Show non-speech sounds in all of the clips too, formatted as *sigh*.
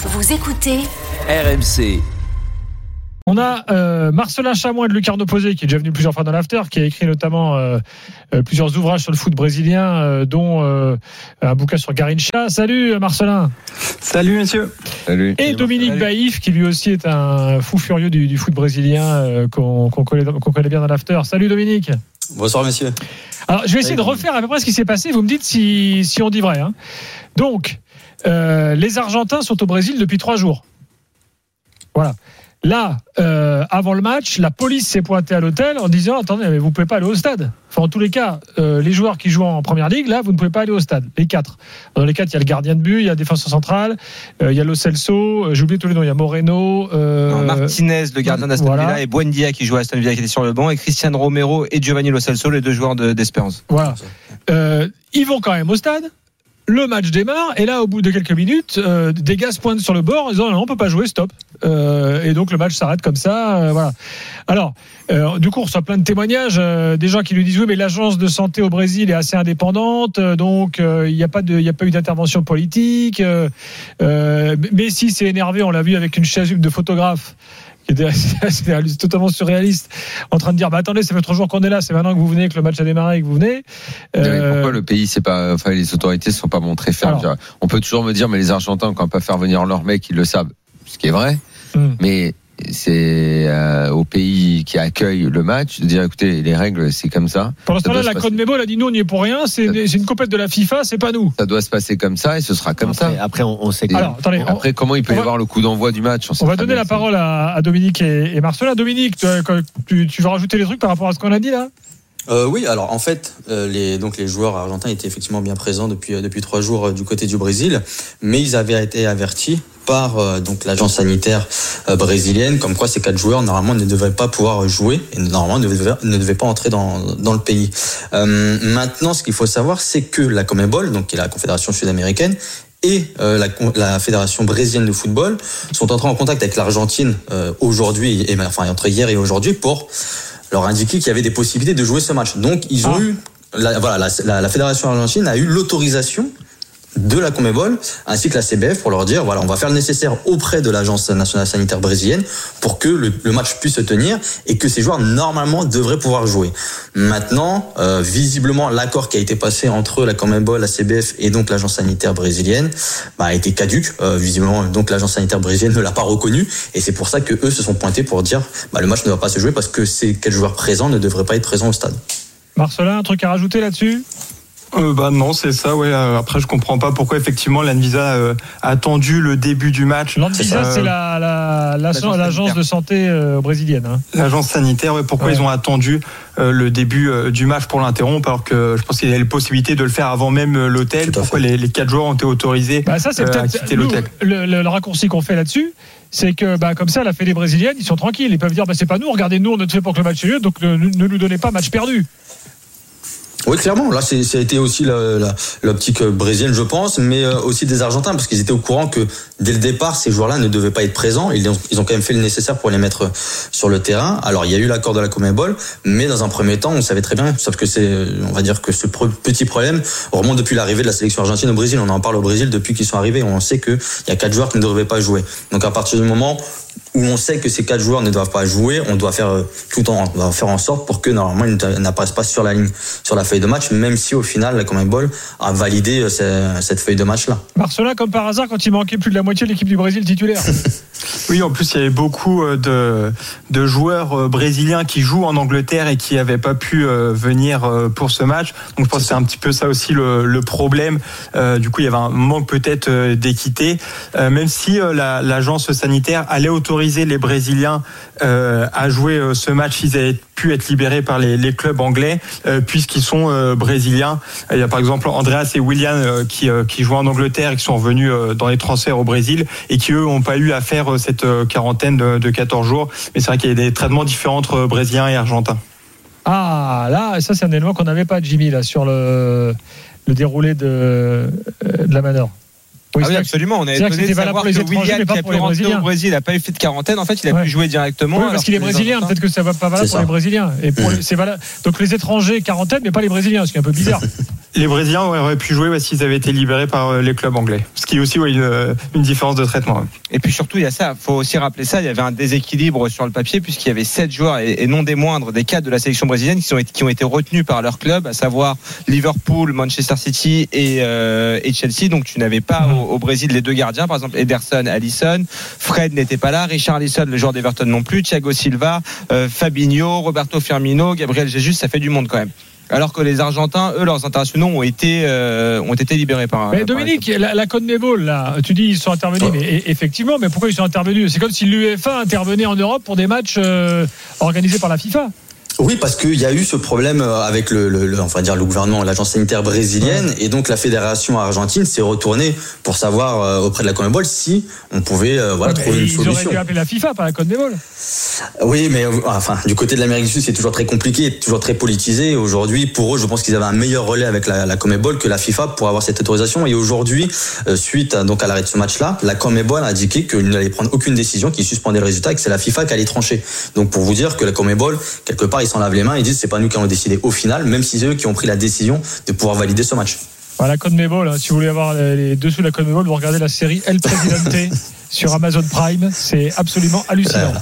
Vous écoutez RMC. On a euh, Marcelin Chamois de Lucarno Posé qui est déjà venu plusieurs fois dans l'after, qui a écrit notamment euh, euh, plusieurs ouvrages sur le foot brésilien, euh, dont euh, un bouquin sur Garincha. Salut Marcelin. Salut monsieur. Salut. Et Dominique Baïf qui lui aussi est un fou furieux du, du foot brésilien euh, qu'on connaît, bien dans l'after. Salut Dominique. Bonsoir monsieur. Alors je vais essayer de refaire à peu près ce qui s'est passé. Vous me dites si, si on dit vrai. hein. Donc euh, les Argentins sont au Brésil depuis trois jours. Voilà. Là, euh, avant le match, la police s'est pointée à l'hôtel en disant attendez, mais vous pouvez pas aller au stade. Enfin, en tous les cas, euh, les joueurs qui jouent en première ligue, là, vous ne pouvez pas aller au stade. Les quatre. Dans les quatre, il y a le gardien de but, il y a le défenseur central, euh, il y a Lo Celso, j'ai oublié tous les noms, il y a Moreno. Non, Martinez, le gardien d'Aston voilà. Villa, et Buendia qui joue à Aston Villa qui était sur le banc, et Christian Romero et Giovanni Lo Celso, les deux joueurs de- d'Espérance. Voilà. Ils vont quand même au stade. Le match démarre et là, au bout de quelques minutes, euh, des gars se pointent sur le bord en disant non, on peut pas jouer, stop. Euh, et donc le match s'arrête comme ça. euh, voilà. Alors, euh, du coup, on reçoit plein de témoignages, des gens qui nous disent oui, mais l'agence de santé au Brésil est assez indépendante, donc il n'y a pas eu d'intervention politique. Euh, Messi s'est énervé, on l'a vu avec une chasuble de photographe assez- *laughs* totalement surréaliste, en train de dire bah attendez, ça fait trois jours qu'on est là, c'est maintenant que vous venez, que le match a démarré, et que vous venez. Euh, Pourquoi le pays, c'est pas, enfin, les autorités ne sont pas montrées fermes. Alors. On peut toujours me dire, mais les Argentins, quand on peut faire venir leurs mecs, ils le savent. Ce qui est vrai. Hmm. Mais c'est euh, au pays qui accueille le match de dire, écoutez, les règles, c'est comme ça. Pendant ce temps-là, la Conmebol a dit nous, on n'y est pour rien, c'est une, compète de la FIFA, c'est pas nous. Ça doit se passer comme ça et ce sera comme ça. Après, après, on, on sait que. Et Alors, attendez, on- après, comment il peut on y va- avoir le coup d'envoi du match On va donner la parole à, à Dominique et, et Marcelin. Dominique, tu, tu, tu vas rajouter des trucs par rapport à ce qu'on a dit là? Euh, oui, alors en fait, euh, les, donc les joueurs argentins étaient effectivement bien présents depuis euh, depuis trois jours du côté du Brésil, mais ils avaient été avertis par donc l'agence sanitaire brésilienne, comme quoi ces quatre joueurs normalement ne devaient pas pouvoir jouer et normalement ne devaient, pas entrer dans dans le pays. Maintenant, ce qu'il faut savoir, c'est que la Conmebol, donc qui est la confédération sud-américaine, et la, fédération brésilienne de football sont entrés en contact avec l'Argentine aujourd'hui, et enfin entre hier et aujourd'hui, pour leur indiquer qu'il y avait des possibilités de jouer ce match. Donc ils ont Ah. eu, la, voilà, la, la- la fédération argentine a eu l'autorisation de la Conmebol ainsi que la CBF pour leur dire voilà on va faire le nécessaire auprès de l'agence nationale sanitaire brésilienne pour que le, match puisse se tenir et que ces joueurs normalement devraient pouvoir jouer. Maintenant euh, visiblement l'accord qui a été passé entre la Conmebol, la CBF et donc l'agence sanitaire brésilienne bah, a été caduque. Euh, visiblement donc l'agence sanitaire brésilienne ne l'a pas reconnu et c'est pour ça que eux se sont pointés pour dire bah, le match ne va pas se jouer parce que ces quatre joueurs présents ne devraient pas être présents au stade. Marcelin, un truc à rajouter là-dessus? Euh, bah non, c'est ça. Ouais. Euh, Après, je comprends pas pourquoi effectivement l'Anvisa euh, a attendu le début du match. L'Anvisa, Euh, c'est la, la, la- l'agence de santé euh, brésilienne. hein. L'agence sanitaire, ouais, pourquoi Ouais. ils ont attendu euh, le début euh, du match pour l'interrompre alors que je pense qu'il y avait la possibilité de le faire avant même l'hôtel. Pourquoi les, les quatre joueurs ont été autorisés Bah, ça, c'est euh, à peut-être quitter nous, l'hôtel le, le- le raccourci qu'on fait là-dessus. C'est que bah, comme ça, la fédé brésilienne, ils sont tranquilles. Ils peuvent dire bah, c'est pas nous, regardez, nous, on a fait pour que le match ait lieu, donc ne, ne nous donnez pas match perdu. Oui, clairement. Là, c'est- ça a été aussi l'optique brésilienne, je pense, mais euh, aussi des Argentins, parce qu'ils étaient au courant que dès le départ, ces joueurs-là ne devaient pas être présents. Ils ont, ils ont quand même fait le nécessaire pour les mettre sur le terrain. Alors, il y a eu l'accord de la Comebol, mais dans un premier temps, on savait très bien, sauf que c'est, on va dire que ce petit problème remonte depuis l'arrivée de la sélection argentine au Brésil. On en parle au Brésil depuis qu'ils sont arrivés. On sait qu'il y a quatre joueurs qui ne devaient pas jouer. Donc, à partir du moment où on sait que ces quatre joueurs ne doivent pas jouer, on doit faire euh, tout en, on doit faire en sorte pour que normalement ils n'apparaissent pas sur la ligne, sur la feuille de match, même si au final la Conmebol a validé euh, ce- cette feuille de match là. Marcelin, comme par hasard, quand il manquait plus de la moitié de l'équipe du Brésil titulaire. *laughs* Oui, en plus, il y avait beaucoup euh, de, de joueurs brésiliens qui jouent en Angleterre et qui n'avaient pas pu venir pour ce match. Donc, je pense que c'est un petit peu ça aussi le, le problème. Euh, du coup, il y avait un manque peut-être d'équité, Euh, même si euh, la- l'agence sanitaire allait autoriser les Brésiliens euh, à jouer euh, ce match s'ils avaient pu être libérés par les, clubs anglais, euh, puisqu'ils sont brésiliens. Il y a par exemple Andreas et William qui, jouent en Angleterre et qui sont revenus dans les transferts au Brésil et qui eux n'ont pas eu à faire cette quarantaine de, de 14 jours. Mais c'est vrai qu'il y a des traitements différents entre Brésiliens et Argentins. Ah, là, ça, c'est un élément qu'on n'avait pas, Jimmy, là, sur le, déroulé de, la Manor. Oui, Ah oui, absolument. On que étonné de savoir que William, qui a pour pu les rentrer Brésiliens. au Brésil, n'a pas eu fait de quarantaine. En fait, il a Ouais. pu jouer directement. Oui, parce qu'il est brésilien, peut-être que ça va pas valable pour les Brésiliens. Et pour les- *laughs* c'est valable. Donc les étrangers, quarantaine, mais pas les Brésiliens, ce qui est un peu bizarre. *laughs* Les Brésiliens auraient pu jouer ouais, s'ils avaient été libérés par euh, les clubs anglais. Ce qui est aussi ouais, une, une différence de traitement. Et puis surtout, il y a ça. faut aussi rappeler ça. Il y avait un déséquilibre sur le papier puisqu'il y avait sept joueurs et, et non des moindres des cadres de la sélection brésilienne qui ont été, qui ont été retenus par leur club, à savoir Liverpool, Manchester City et, euh, et Chelsea. Donc tu n'avais pas au, au Brésil les deux gardiens, par exemple Ederson, Allison. Fred n'était pas là. Richard Allison, le joueur d'Everton non plus. Thiago Silva, euh, Fabinho, Roberto Firmino, Gabriel Jesus. Ça fait du monde quand même. Alors que les Argentins, eux, leurs internationaux ont été euh, ont été libérés par. Mais par Dominique, la, la CONMEBOL, là, tu dis ils sont intervenus, mais e- effectivement, mais pourquoi ils sont intervenus? C'est comme si l'UEFA intervenait en Europe pour des matchs euh, organisés par la FIFA. Oui, parce qu'il y a eu ce problème euh, avec le, le, le- enfin dire le gouvernement, l'agence sanitaire brésilienne, et donc la fédération argentine s'est retournée pour savoir euh, auprès de la Conmebol si on pouvait euh, voilà trouver une ils auraient solution. dû appeler la FIFA, pas la CONMEBOL. Oui, mais enfin du côté de l'Amérique du Sud, c'est toujours très compliqué, toujours très politisé. Aujourd'hui, pour eux, je pense qu'ils avaient un meilleur relais avec la, la Conmebol que la FIFA pour avoir cette autorisation. Et aujourd'hui, suite à, donc à l'arrêt de ce match-là, la Conmebol a indiqué qu'il n'allait prendre aucune décision, qu'il suspendait le résultat, et que c'est la FIFA qui allait trancher. Donc pour vous dire que la Conmebol, quelque part, s'en lavent les mains, ils disent c'est pas nous qui allons décider au final, même si c'est eux qui ont pris la décision de pouvoir valider ce match. La CONMEBOL, hein, si vous voulez avoir les les dessous de la CONMEBOL, vous regardez la série El Presidente *laughs* sur Amazon Prime. C'est absolument hallucinant.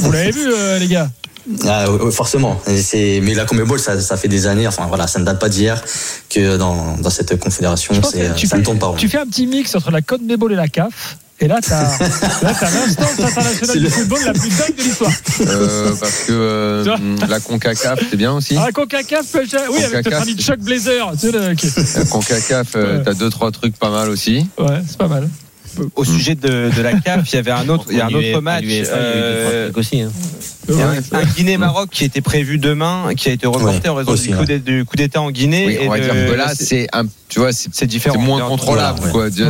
Vous l'avez vu, euh, les gars? Ah, forcément. C'est- Mais la Conmebol, ça, ça fait des années, enfin voilà, ça ne date pas d'hier que dans, dans cette confédération, c'est- que tu ça fais- ne tourne pas rond. Tu fais un petit mix entre la CONMEBOL et la CAF. Et là, t'as *laughs* là, t'as l'instance internationale du le- football la plus dingue de l'histoire. Euh, parce que euh, vois la Concacaf, c'est bien aussi. Ah, CONCACAF, oui, avec notre ami Chuck Blazer. Tu sais, le- qui- La Concacaf, euh, Ouais. t'as deux trois trucs pas mal aussi. Ouais, c'est pas mal. Au sujet de, de la CAF, il y avait un autre, il y a un autre match. euh, aussi. hein. Il y a un, un Guinée-Maroc qui était prévu demain, qui a été reporté Ouais, en raison aussi, du coup ouais. d'é- du coup d'État en Guinée. Oui, et on va de- dire que là, c'est un, tu vois, c'est différent. c'est moins contrôlable, entendu. quoi. Dire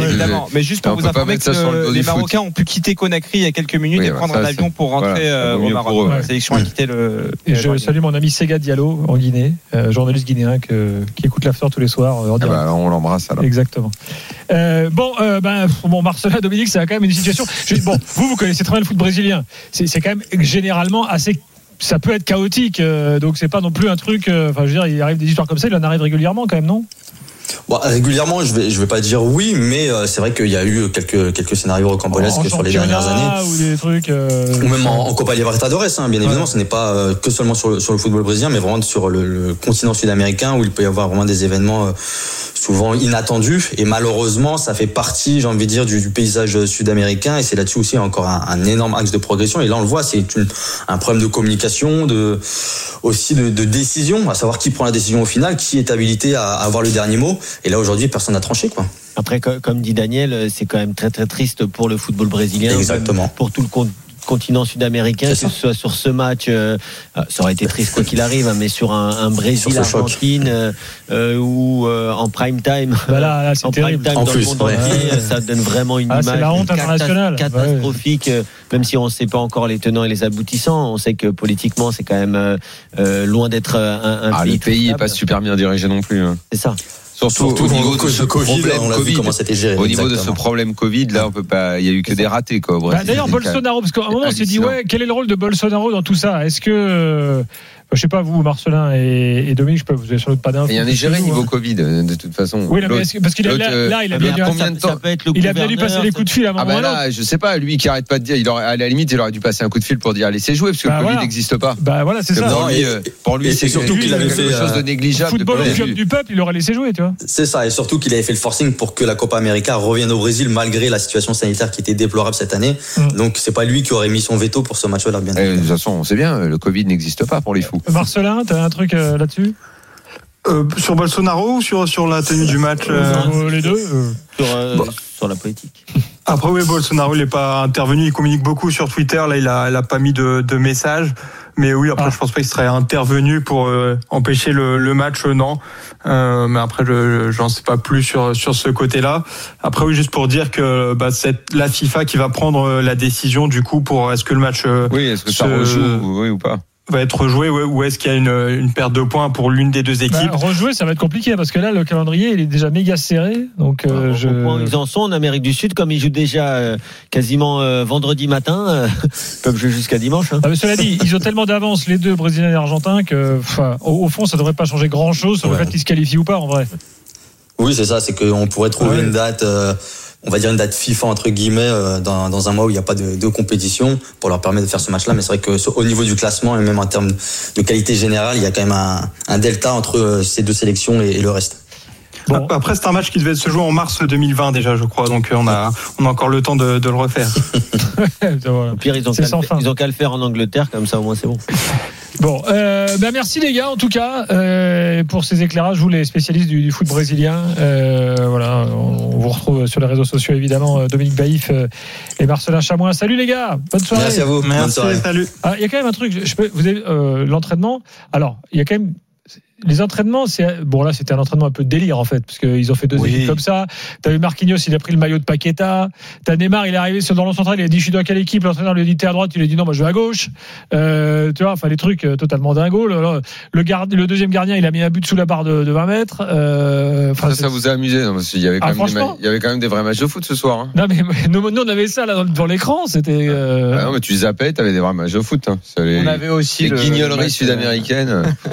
mais juste pour On vous informer ça que sur le dos les foot. Marocains ont pu quitter Conakry il y a quelques minutes Oui, et bah, prendre ça, un avion pour rentrer voilà, ça euh, au Maroc. eux, La ouais. sélection a quitté le. Et je salue mon ami Sega Diallo en Guinée, euh, journaliste guinéen que- qui écoute l'after tous les soirs euh, en Ah bah, on l'embrasse alors. Exactement. Euh, bon, euh, ben, bon, Marcela, Dominique, c'est quand même une situation. je- bon, vous, vous connaissez très bien le foot brésilien. C'est quand même généralement assez. Ça peut être chaotique, euh, donc c'est pas non plus un truc. euh, Enfin, je veux dire, il arrive des histoires comme ça, il en arrive régulièrement quand même, non? Bon, régulièrement, je vais, je vais pas dire oui, mais euh, c'est vrai qu'il y a eu quelques, quelques scénarios rocambolesques sur les dernières années. ou des trucs. euh, Ou même en, en Copa Libertadores, hein, bien évidemment, ce n'est pas euh, que seulement sur le, sur le football brésilien, mais vraiment sur le, le continent sud-américain où il peut y avoir vraiment des événements souvent inattendus. Et malheureusement, ça fait partie, j'ai envie de dire, du, du paysage sud-américain. Et c'est là-dessus aussi encore un, un énorme axe de progression. Et là, on le voit, c'est un problème de communication, de aussi de, de décision, à savoir qui prend la décision au final, qui est habilité à, à avoir le dernier mot. Et là, aujourd'hui, personne n'a tranché, quoi. Après, co- comme dit Daniel, euh, c'est quand même très très triste pour le football brésilien. Exactement. Pour tout le continent sud-américain, que ce soit sur ce match, euh, euh, ça aurait été triste quoi qu'il arrive, hein, mais sur un, un Brésil-Argentine euh, euh, ou euh, en prime time. Bah là, là, c'est en prime terrible. time En dans plus, le monde ouais. entier, ça donne vraiment une Ah, image la honte catas- internationale. catastrophique. euh, Même si on ne sait pas encore les tenants et les aboutissants, on sait que politiquement c'est quand même loin d'être un, un Ah, pays. le pays est pas super bien dirigé non plus. hein. C'est ça. Surtout, Surtout au niveau de ce Covid, problème on l'a vu Covid. comment c'était géré. Au niveau de ce problème Covid, là, on peut pas. Il y a eu que des ratés, quoi. au Brésil. Bah, D'ailleurs, Bolsonaro, parce qu'à un moment, on s'est dit, ouais, quel est le rôle de Bolsonaro dans tout ça? Est-ce que. Euh, je sais pas, vous, Marcelin et, et Dominique, je peux, vous avez sans doute pas d'infos. Il y a un Nigérien Nous, niveau hein. Covid, euh, de toute façon. Oui, que- parce qu'il a, là, euh, là, il a eh bien, bien, dû- combien de ça, temps ça peut être le il a bien dû passer des coups de fil à un Ah moment bah un autre. là, je sais pas, lui qui arrête pas de dire, il aurait, à la limite, il aurait dû passer un coup de fil pour dire laissez jouer parce que Bah le Covid voilà. n'existe pas. Bah voilà, c'est ça. pour lui, euh, pour lui, et c'est surtout qu'il avait quelque fait, chose de euh, négligeable. Football au club du peuple, il aurait laissé jouer, tu vois. C'est ça, et surtout qu'il avait fait le forcing pour que la Copa América revienne au Brésil malgré la situation sanitaire qui était déplorable cette année. Mm. Donc c'est pas lui qui aurait mis son veto pour ce match-là, bien de toute façon, on sait bien, le Covid n'existe pas pour les fous. Marcelin, t'as un truc euh, là-dessus Euh, sur Bolsonaro ou sur, sur la tenue du match euh, Euh, Les deux. euh. sur, euh, Bon. sur la politique. Après, oui, Bolsonaro, il n'est pas intervenu. Il communique beaucoup sur Twitter. Là, il a, il a pas mis de, de message. Mais oui, après, Ah. je pense pas qu'il serait intervenu pour euh, empêcher le, le match, non. Euh, mais après, je j'en sais pas plus sur sur ce côté-là. Après, oui, juste pour dire que bah, c'est la FIFA qui va prendre la décision du coup pour est-ce que le match euh, Oui, est-ce que ça Ce- rejoue oui, ou pas va être rejoué ouais, ou est-ce qu'il y a une, une perte de points pour l'une des deux Bah, équipes? rejouer, ça va être compliqué parce que là, le calendrier, il est déjà méga serré. Donc, euh, Au je. ils en sont en Amérique du Sud, comme ils jouent déjà euh, quasiment euh, vendredi matin, euh, *laughs* ils peuvent jouer jusqu'à dimanche. hein. Ah, mais cela dit, ils ont tellement d'avance, les deux, Brésiliens et Argentins, que, au, au fond, ça devrait pas changer grand chose sur le fait qu'ils se qualifient ou pas, en vrai. Oui, c'est ça, c'est qu'on pourrait trouver Ouais. une date, euh, on va dire une date FIFA entre guillemets, euh, dans, dans un mois où il n'y a pas de, de compétition pour leur permettre de faire ce match-là. Mais c'est vrai que au niveau du classement et même en termes de qualité générale, il y a quand même un, un delta entre euh, ces deux sélections et, et le reste. Bon. Après, c'est un match qui devait se jouer en mars 2020 déjà, je crois. Donc, euh, on a, on a encore le temps de, de le refaire. Voilà. *laughs* Au pire, ils ont qu'à sans le, fin. ils ont qu'à le faire en Angleterre, comme ça au moins c'est bon. *laughs* Bon, euh, bah merci les gars en tout cas euh, pour ces éclairages, vous les spécialistes du, du foot brésilien. Euh, voilà, on, on vous retrouve sur les réseaux sociaux évidemment, euh, Dominique Baïf euh, et Marcelin Chamois. Salut les gars, bonne soirée. Merci à vous. Bonne Merci, soirée. salut. Ah, il y a quand même un truc, je, je peux, vous avez euh, l'entraînement. Alors, il y a quand même les entraînements, c'est bon là c'était un entraînement un peu de délire en fait parce qu'ils ont fait deux Oui. équipes comme ça. T'as vu Marquinhos, il a pris le maillot de Paqueta. T'as Neymar, il est arrivé sur dans le central, il a dit je suis dans quelle équipe? L'entraîneur lui a dit t'es à droite, il a dit non moi je vais à gauche. Euh, tu vois, enfin les trucs euh, totalement dingos. Le, le, gard- le deuxième gardien, il a mis un but sous la barre de, de 20 mètres. Euh, enfin, Ça, ça vous a amusé non, parce qu'il y avait quand Ah, même des il y avait quand même des vrais matchs de foot ce soir. hein. Non mais nous, nous, on avait ça là dans- devant l'écran, c'était. euh, Ah non, mais tu zappais, t'avais des vrais matchs de foot. Hein. Les, On avait aussi les le- le guignoleries match, sud-américaines. *laughs*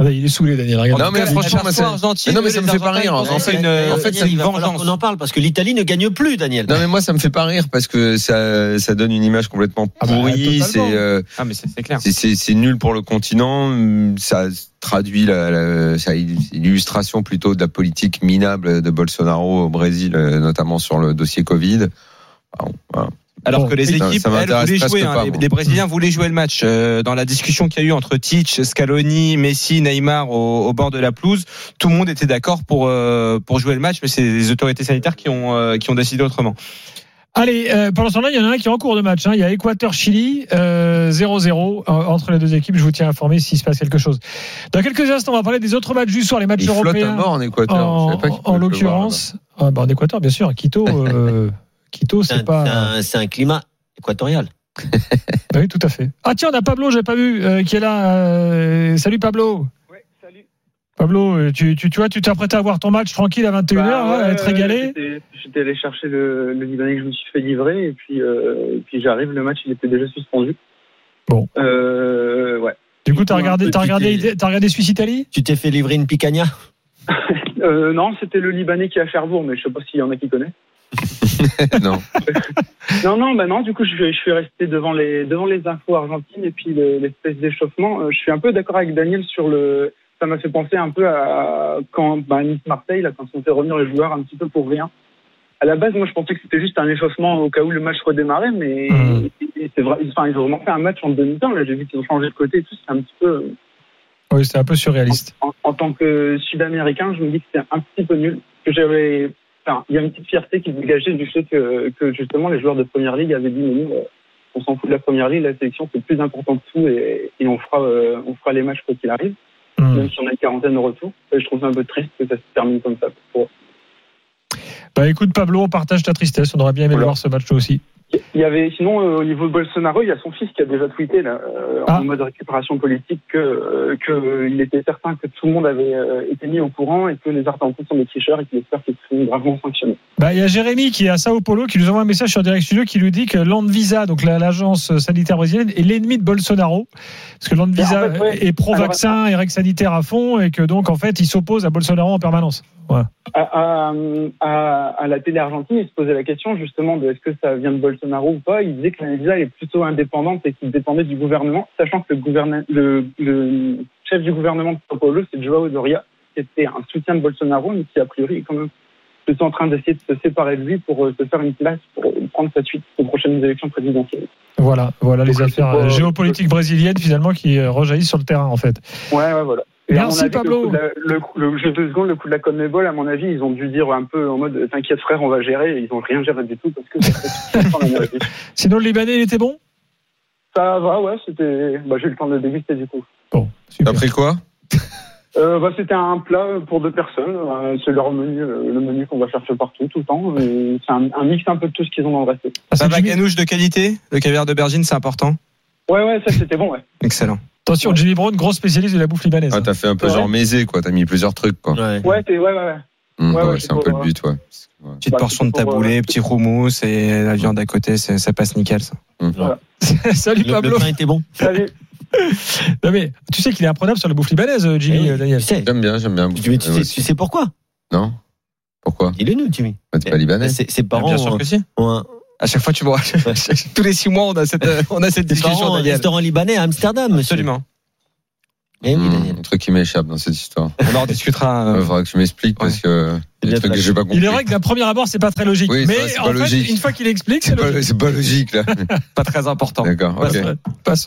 attendez, il est saoulé Daniel. Regarde. Non, mais franchement, ça- mais non, mais ça me fait pas rire. En fait, une, en fait, va falloir vengeance. qu'on en parle parce que l'Italie ne gagne plus, Daniel. Non mais moi ça me fait pas rire parce que ça, ça donne une image complètement Ah bah, pourrie. c'est euh, Ah, mais c'est c'est clair. c'est- nul pour le continent. Ça traduit la, la- ça illustration plutôt de la politique minable de Bolsonaro au Brésil, euh, notamment sur le dossier Covid. Ah, bon, voilà. Alors Bon, que les équipes, ça elles, voulaient jouer. hein. pas, les, Brésiliens voulaient jouer le match. Euh, dans la discussion qu'il y a eu entre Titch, Scaloni, Messi, Neymar au, au bord de la pelouse, tout le monde était d'accord pour euh, pour jouer le match, mais c'est les autorités sanitaires qui ont euh, qui ont décidé autrement. Allez, euh, pendant ce temps-là, il y en a un qui est en cours de match. hein. Il y a Équateur-Chili, euh, 0-0 euh, entre les deux équipes. Je vous tiens informé s'il se passe quelque chose. Dans quelques instants, on va parler des autres matchs du soir, les matchs Il flotte à européens. mort en Équateur. En, en l'occurrence, ah, bah, en Équateur, bien sûr. Quito, *laughs* euh, Quito, C'est pas. c'est un- climat équatorial. *laughs* Oui, tout à fait. Ah tiens, on a Pablo, j'ai pas vu, euh, qui est là. Euh, salut Pablo. salut. Pablo, euh, tu, tu, tu vois, tu t'es apprêté à voir ton match tranquille à 21h, Bah, ouais, ouais, à être ouais, régalé. j'étais- allé chercher le, le Libanais que je me suis fait livrer et puis, euh, et puis j'arrive, le match il était déjà suspendu. Bon. Euh, ouais. Du coup, t'as Ouais, regardé, t'as regardé, t'as regardé Suisse Italie? Tu t'es fait livrer une picanha? *laughs* Euh, non, c'était le Libanais qui est à Cherbourg, mais je sais pas s'il y en a qui connaissent. *laughs* *laughs* non. Non, non, bah non, du coup, je, suis- je suis resté devant les, devant les infos argentines et puis le- l'espèce d'échauffement. Euh, je suis un peu d'accord avec Daniel sur le. Ça m'a fait penser un peu à quand bah, Nice-Marseille, là, quand on fait revenir les joueurs un petit peu pour rien. À la base, moi, je pensais que c'était juste un échauffement au cas où le match redémarrait, mais et c'est vrai. Enfin, ils ont vraiment fait un match en demi-temps. Là, j'ai vu qu'ils ont changé de côté et tout. C'est un petit peu. Oui, c'était un peu surréaliste. En, en tant que Sud-Américain, je me dis que c'est un petit peu nul. Que j'avais. Enfin, il y a une petite fierté qui se dégageait du fait que, que justement les joueurs de première ligue avaient dit mais nous, euh, on s'en fout de la première ligue, la sélection c'est le plus important de tout et, et on fera euh, on fera les matchs quoi qu'il arrive, Hmm. même si on a une quarantaine au retour. Et je trouve ça un peu triste que ça se termine comme ça. Pour- Bah écoute Pablo, on partage ta tristesse. On aurait bien aimé Voilà. voir ce match aussi. Il y avait sinon euh, au niveau de Bolsonaro, il y a son fils qui a déjà tweeté là, euh, Ah. en mode récupération politique que euh, que il était certain que tout le monde avait été mis au courant et que les Argentins sont des tricheurs et qu'il espère qu'ils seront gravement sanctionnés. Bah, il y a Jérémy qui est à Sao Paulo qui nous envoie un message sur Direct Studio qui lui dit que Landvisa, donc la- l'agence sanitaire brésilienne, est l'ennemi de Bolsonaro. Parce que En fait, ouais. est pro-vaccin et règles sanitaires à fond et que donc en fait il s'oppose à Bolsonaro en permanence. Voilà. à, à, à, à la télé argentine, il se posait la question justement de est-ce que ça vient de Bolsonaro ou pas. Il disait que l'ANVISA est plutôt indépendante et qu'il dépendait du gouvernement, sachant que le, gouvernement, le, le chef du gouvernement de São Paulo, c'est Joao Doria, qui était un soutien de Bolsonaro, mais qui a priori est quand même plutôt en train d'essayer de se séparer de lui pour euh, se faire une place pour euh, prendre sa suite aux prochaines élections présidentielles. Voilà, voilà les Donc, affaires euh, géopolitiques brésiliennes finalement qui euh, rejaillissent sur le terrain en fait. Ouais, ouais, voilà. Et Merci, avis, Pablo. Le, coup de la- le, coup- le- juste deux secondes, le coup de la Conmebol, à mon avis, ils ont dû dire un peu en mode T'inquiète, frère, on va gérer. Et ils ont rien géré du tout parce que. *laughs* Sinon, le Libanais, il était bon? Ça va, ouais, c'était. Bah, j'ai eu le temps de le déguster du coup. Bon, T'as super. pris quoi? Euh, bah, c'était un plat pour deux personnes. Euh, c'est leur menu, euh, le menu qu'on va chercher partout, tout le temps. Et C'est un, un mix un peu de tout ce qu'ils ont dans le resto. Ça c'est va, de qualité? Le caviar d'aubergine, c'est important? Ouais, ouais, ça c'était bon, ouais. Excellent. Attention, Jimmy Brown, gros spécialiste de la bouffe libanaise. Ah, t'as fait un peu Ouais. genre maisé, quoi. T'as mis plusieurs trucs, quoi. Ouais. Ouais, c'est, ouais, ouais, ouais. Ouais, ouais, ouais, c'est un peu le but, ouais. Ouais. Petite Bah, portion de taboulé, euh, petit houmous et la viande à côté, ça passe nickel, ça. *laughs* Salut Le, le Pablo. pain était bon. Salut. *laughs* Non, mais tu sais qu'il est imprenable sur la bouffe libanaise, euh, Jimmy, Eh, euh, Daniel. tu sais, J'aime bien, j'aime bien. tu, mais tu sais, tu sais pourquoi? Non? Pourquoi? Dis-le nous, Jimmy. Bah, T'es pas libanais Ses, parents Bien sûr que si. ont un, À chaque fois, tu vois, *laughs* *laughs* tous les six mois, on a cette, euh, on a cette discussion, Daniel. restaurant libanais à Amsterdam. Absolument. Eh oui, Daniel. Un truc qui m'échappe dans cette histoire. On en rediscutera. *laughs* Il euh, faudra que tu m'expliques parce que Il trucs que j'ai pas compris. Il est vrai que d'un premier abord, c'est pas très logique. Oui, mais vrai, en fait, logique. une fois qu'il explique, c'est logique. c'est pas logique, là. pas très important. D'accord, ok. Passons.